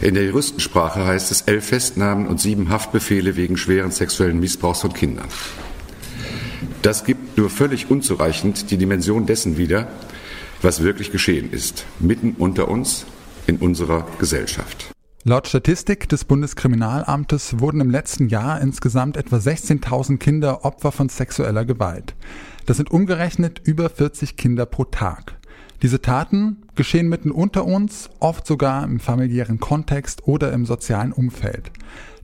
In der Juristensprache heißt es elf Festnahmen und sieben Haftbefehle wegen schweren sexuellen Missbrauchs von Kindern. Das gibt nur völlig unzureichend die Dimension dessen wieder, was wirklich geschehen ist, mitten unter uns in unserer Gesellschaft. Laut Statistik des Bundeskriminalamtes wurden im letzten Jahr insgesamt etwa 16.000 Kinder Opfer von sexueller Gewalt. Das sind umgerechnet über 40 Kinder pro Tag. Diese Taten geschehen mitten unter uns, oft sogar im familiären Kontext oder im sozialen Umfeld.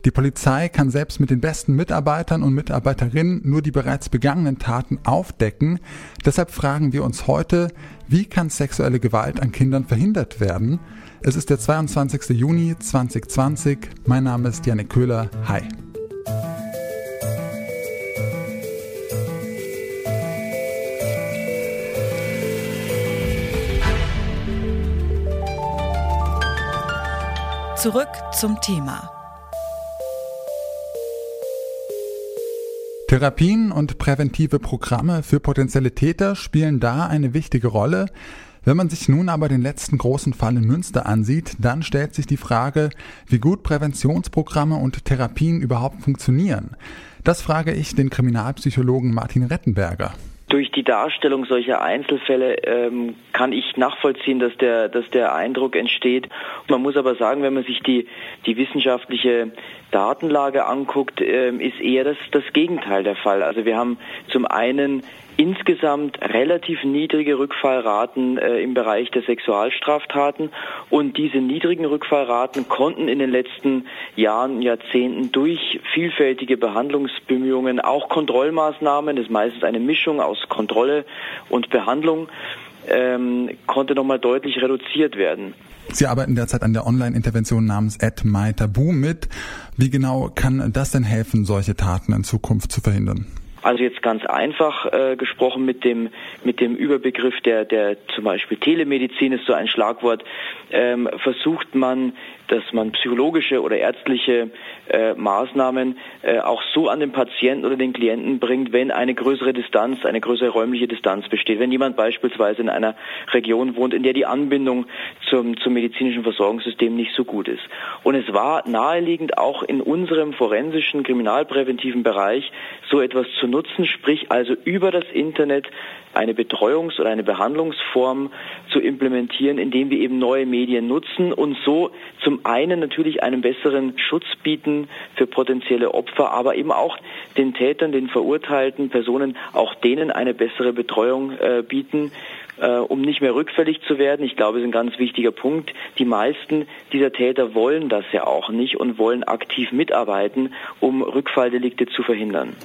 Die Polizei kann selbst mit den besten Mitarbeitern und Mitarbeiterinnen nur die bereits begangenen Taten aufdecken. Deshalb fragen wir uns heute, wie kann sexuelle Gewalt an Kindern verhindert werden? Es ist der 22. Juni 2020. Mein Name ist Janik Köhler. Hi. Zurück zum Thema. Therapien und präventive Programme für potenzielle Täter spielen da eine wichtige Rolle. Wenn man sich nun aber den letzten großen Fall in Münster ansieht, dann stellt sich die Frage, wie gut Präventionsprogramme und Therapien überhaupt funktionieren. Das frage ich den Kriminalpsychologen Martin Rettenberger durch die Darstellung solcher Einzelfälle ähm, kann ich nachvollziehen, dass der, dass der Eindruck entsteht. Man muss aber sagen, wenn man sich die, die wissenschaftliche Datenlage anguckt, äh, ist eher das, das Gegenteil der Fall. Also wir haben zum einen insgesamt relativ niedrige Rückfallraten äh, im Bereich der Sexualstraftaten und diese niedrigen Rückfallraten konnten in den letzten Jahren, Jahrzehnten durch vielfältige Behandlungsbemühungen, auch Kontrollmaßnahmen, das ist meistens eine Mischung aus Kontrolle und Behandlung, ähm, konnte nochmal deutlich reduziert werden. Sie arbeiten derzeit an der Online-Intervention namens @mytabu mit. Wie genau kann das denn helfen, solche Taten in Zukunft zu verhindern? Also jetzt ganz einfach äh, gesprochen mit dem mit dem Überbegriff der der zum Beispiel Telemedizin ist so ein Schlagwort. Ähm, versucht man dass man psychologische oder ärztliche äh, Maßnahmen äh, auch so an den Patienten oder den Klienten bringt, wenn eine größere Distanz, eine größere räumliche Distanz besteht. Wenn jemand beispielsweise in einer Region wohnt, in der die Anbindung zum, zum medizinischen Versorgungssystem nicht so gut ist. Und es war naheliegend, auch in unserem forensischen, kriminalpräventiven Bereich so etwas zu nutzen, sprich also über das Internet eine Betreuungs- oder eine Behandlungsform zu implementieren, indem wir eben neue Medien nutzen und so zum einen natürlich einen besseren Schutz bieten für potenzielle Opfer, aber eben auch den Tätern, den verurteilten Personen, auch denen eine bessere Betreuung äh, bieten, äh, um nicht mehr rückfällig zu werden. Ich glaube, das ist ein ganz wichtiger Punkt. Die meisten dieser Täter wollen das ja auch nicht und wollen aktiv mitarbeiten, um Rückfalldelikte zu verhindern.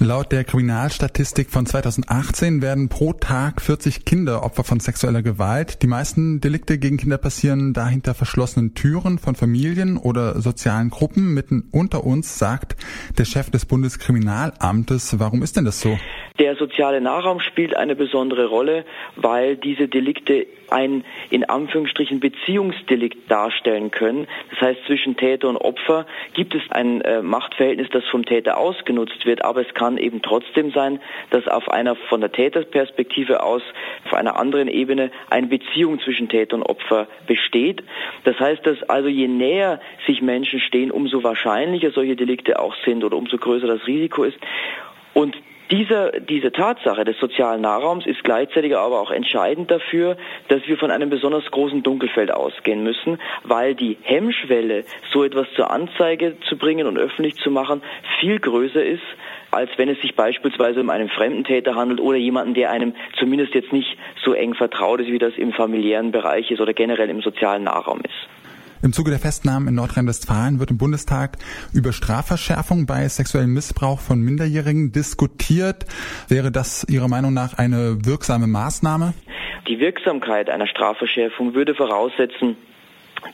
Laut der Kriminalstatistik von 2018 werden pro Tag 40 Kinder Opfer von sexueller Gewalt. Die meisten Delikte gegen Kinder passieren da hinter verschlossenen Türen von Familien oder sozialen Gruppen mitten unter uns, sagt der Chef des Bundeskriminalamtes. Warum ist denn das so? Der soziale Nahraum spielt eine besondere Rolle, weil diese Delikte ein in Anführungsstrichen Beziehungsdelikt darstellen können. Das heißt, zwischen Täter und Opfer gibt es ein äh, Machtverhältnis, das vom Täter ausgenutzt wird, aber es kann eben trotzdem sein, dass auf einer von der Täterperspektive aus auf einer anderen Ebene eine Beziehung zwischen Täter und Opfer besteht. Das heißt, dass also je näher sich Menschen stehen, umso wahrscheinlicher solche Delikte auch sind oder umso größer das Risiko ist. Und diese, diese Tatsache des sozialen Nahraums ist gleichzeitig aber auch entscheidend dafür, dass wir von einem besonders großen Dunkelfeld ausgehen müssen, weil die Hemmschwelle, so etwas zur Anzeige zu bringen und öffentlich zu machen, viel größer ist, als wenn es sich beispielsweise um einen Fremdentäter handelt oder jemanden, der einem zumindest jetzt nicht so eng vertraut ist, wie das im familiären Bereich ist oder generell im sozialen Nahraum ist. Im Zuge der Festnahmen in Nordrhein-Westfalen wird im Bundestag über Strafverschärfung bei sexuellem Missbrauch von Minderjährigen diskutiert. Wäre das Ihrer Meinung nach eine wirksame Maßnahme? Die Wirksamkeit einer Strafverschärfung würde voraussetzen,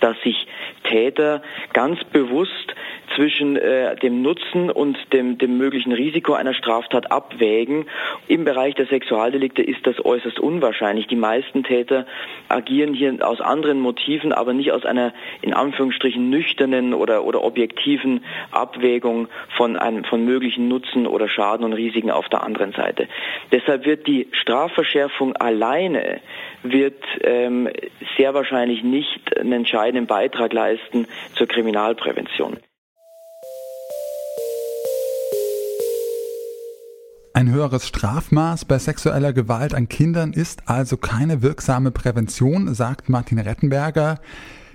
dass sich Täter ganz bewusst zwischen äh, dem Nutzen und dem, dem möglichen Risiko einer Straftat abwägen. Im Bereich der Sexualdelikte ist das äußerst unwahrscheinlich. Die meisten Täter agieren hier aus anderen Motiven, aber nicht aus einer in Anführungsstrichen nüchternen oder, oder objektiven Abwägung von einem von möglichen Nutzen oder Schaden und Risiken auf der anderen Seite. Deshalb wird die Strafverschärfung alleine wird ähm, sehr wahrscheinlich nicht einen entscheidenden Beitrag leisten zur Kriminalprävention. Höheres Strafmaß bei sexueller Gewalt an Kindern ist also keine wirksame Prävention, sagt Martin Rettenberger.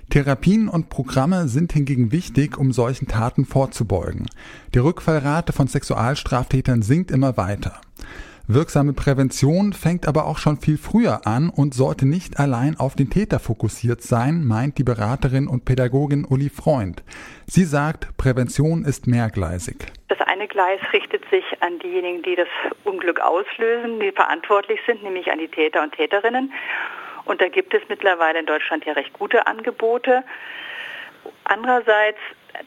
Therapien und Programme sind hingegen wichtig, um solchen Taten vorzubeugen. Die Rückfallrate von Sexualstraftätern sinkt immer weiter. Wirksame Prävention fängt aber auch schon viel früher an und sollte nicht allein auf den Täter fokussiert sein, meint die Beraterin und Pädagogin Uli Freund. Sie sagt, Prävention ist mehrgleisig. Das eine Gleis richtet sich an diejenigen, die das Unglück auslösen, die verantwortlich sind, nämlich an die Täter und Täterinnen. Und da gibt es mittlerweile in Deutschland ja recht gute Angebote. Andererseits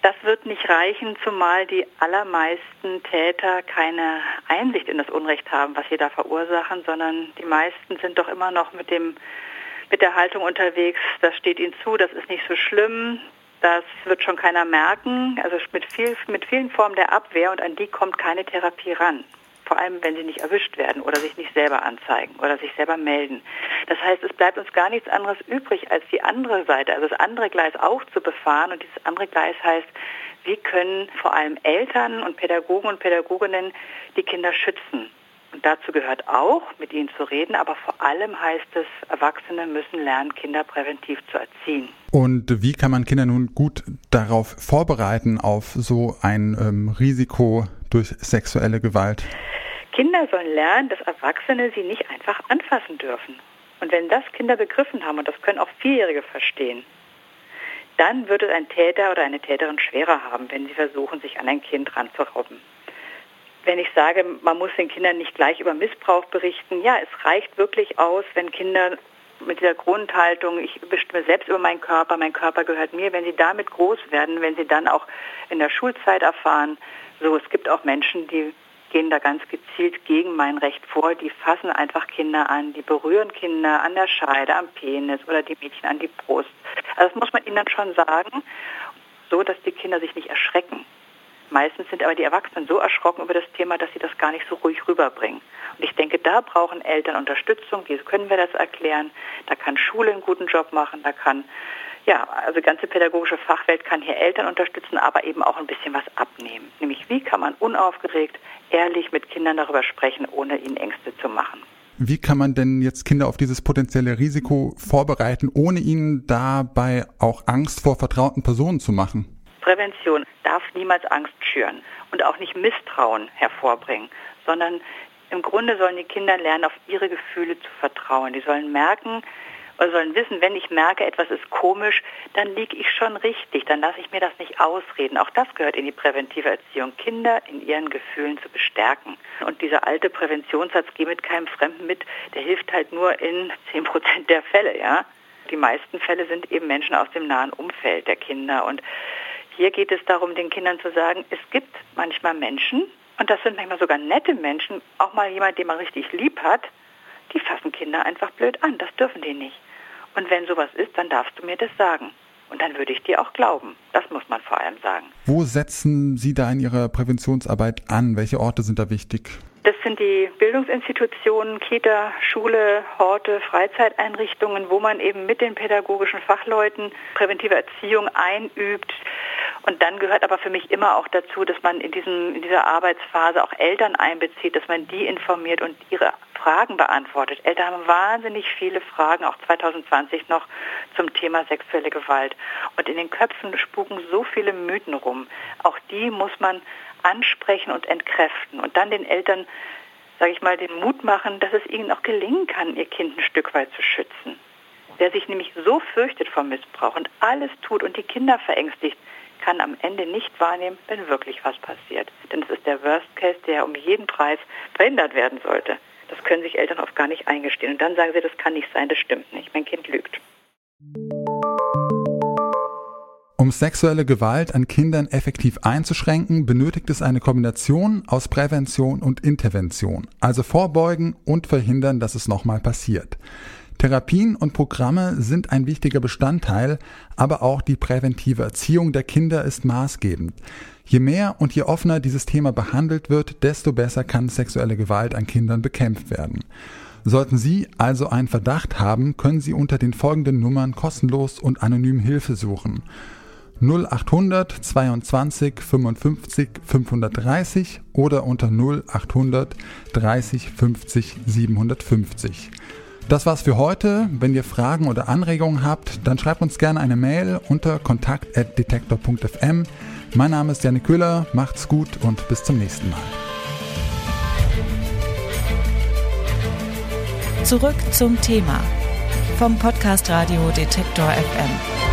das wird nicht reichen, zumal die allermeisten Täter keine Einsicht in das Unrecht haben, was sie da verursachen, sondern die meisten sind doch immer noch mit dem mit der Haltung unterwegs, das steht ihnen zu, das ist nicht so schlimm, das wird schon keiner merken, also mit, viel, mit vielen Formen der Abwehr und an die kommt keine Therapie ran vor allem wenn sie nicht erwischt werden oder sich nicht selber anzeigen oder sich selber melden. Das heißt, es bleibt uns gar nichts anderes übrig, als die andere Seite, also das andere Gleis auch zu befahren. Und dieses andere Gleis heißt, wie können vor allem Eltern und Pädagogen und Pädagoginnen die Kinder schützen. Und dazu gehört auch, mit ihnen zu reden, aber vor allem heißt es, Erwachsene müssen lernen, Kinder präventiv zu erziehen. Und wie kann man Kinder nun gut darauf vorbereiten, auf so ein ähm, Risiko durch sexuelle Gewalt? Kinder sollen lernen, dass Erwachsene sie nicht einfach anfassen dürfen. Und wenn das Kinder begriffen haben, und das können auch Vierjährige verstehen, dann wird es ein Täter oder eine Täterin schwerer haben, wenn sie versuchen, sich an ein Kind ranzurauben. Wenn ich sage, man muss den Kindern nicht gleich über Missbrauch berichten, ja, es reicht wirklich aus, wenn Kinder mit dieser Grundhaltung, ich bestimme selbst über meinen Körper, mein Körper gehört mir, wenn sie damit groß werden, wenn sie dann auch in der Schulzeit erfahren, so, es gibt auch Menschen, die gehen da ganz gezielt gegen mein Recht vor. Die fassen einfach Kinder an, die berühren Kinder an der Scheide, am Penis oder die Mädchen an die Brust. Also das muss man ihnen dann schon sagen, so dass die Kinder sich nicht erschrecken. Meistens sind aber die Erwachsenen so erschrocken über das Thema, dass sie das gar nicht so ruhig rüberbringen. Und ich denke, da brauchen Eltern Unterstützung. Wie können wir das erklären? Da kann Schule einen guten Job machen, da kann ja, also die ganze pädagogische Fachwelt kann hier Eltern unterstützen, aber eben auch ein bisschen was abnehmen. Nämlich wie kann man unaufgeregt, ehrlich mit Kindern darüber sprechen, ohne ihnen Ängste zu machen. Wie kann man denn jetzt Kinder auf dieses potenzielle Risiko vorbereiten, ohne ihnen dabei auch Angst vor vertrauten Personen zu machen? Prävention darf niemals Angst schüren und auch nicht Misstrauen hervorbringen, sondern im Grunde sollen die Kinder lernen, auf ihre Gefühle zu vertrauen. Die sollen merken, oder sollen wissen, wenn ich merke, etwas ist komisch, dann liege ich schon richtig, dann lasse ich mir das nicht ausreden. Auch das gehört in die präventive Erziehung, Kinder in ihren Gefühlen zu bestärken. Und dieser alte Präventionssatz, geh mit keinem Fremden mit, der hilft halt nur in 10 Prozent der Fälle, ja. Die meisten Fälle sind eben Menschen aus dem nahen Umfeld der Kinder. Und hier geht es darum, den Kindern zu sagen, es gibt manchmal Menschen, und das sind manchmal sogar nette Menschen, auch mal jemand, den man richtig lieb hat, die fassen Kinder einfach blöd an. Das dürfen die nicht. Und wenn sowas ist, dann darfst du mir das sagen. Und dann würde ich dir auch glauben. Das muss man vor allem sagen. Wo setzen Sie da in Ihrer Präventionsarbeit an? Welche Orte sind da wichtig? Das sind die Bildungsinstitutionen, Kita, Schule, Horte, Freizeiteinrichtungen, wo man eben mit den pädagogischen Fachleuten präventive Erziehung einübt. Und dann gehört aber für mich immer auch dazu, dass man in, diesem, in dieser Arbeitsphase auch Eltern einbezieht, dass man die informiert und ihre Fragen beantwortet. Eltern haben wahnsinnig viele Fragen, auch 2020 noch, zum Thema sexuelle Gewalt. Und in den Köpfen spuken so viele Mythen rum. Auch die muss man ansprechen und entkräften und dann den Eltern, sage ich mal, den Mut machen, dass es ihnen auch gelingen kann, ihr Kind ein Stück weit zu schützen. Wer sich nämlich so fürchtet vor Missbrauch und alles tut und die Kinder verängstigt, kann am Ende nicht wahrnehmen, wenn wirklich was passiert. Denn es ist der Worst Case, der um jeden Preis verhindert werden sollte. Das können sich Eltern oft gar nicht eingestehen. Und dann sagen sie, das kann nicht sein, das stimmt nicht. Mein Kind lügt. Um sexuelle Gewalt an Kindern effektiv einzuschränken, benötigt es eine Kombination aus Prävention und Intervention, also vorbeugen und verhindern, dass es nochmal passiert. Therapien und Programme sind ein wichtiger Bestandteil, aber auch die präventive Erziehung der Kinder ist maßgebend. Je mehr und je offener dieses Thema behandelt wird, desto besser kann sexuelle Gewalt an Kindern bekämpft werden. Sollten Sie also einen Verdacht haben, können Sie unter den folgenden Nummern kostenlos und anonym Hilfe suchen. 0800 22 55 530 oder unter 0800 30 50 750. Das war's für heute. Wenn ihr Fragen oder Anregungen habt, dann schreibt uns gerne eine Mail unter kontakt@detektor.fm. Mein Name ist Janik Köhler, macht's gut und bis zum nächsten Mal. Zurück zum Thema vom Podcast Radio Detektor FM.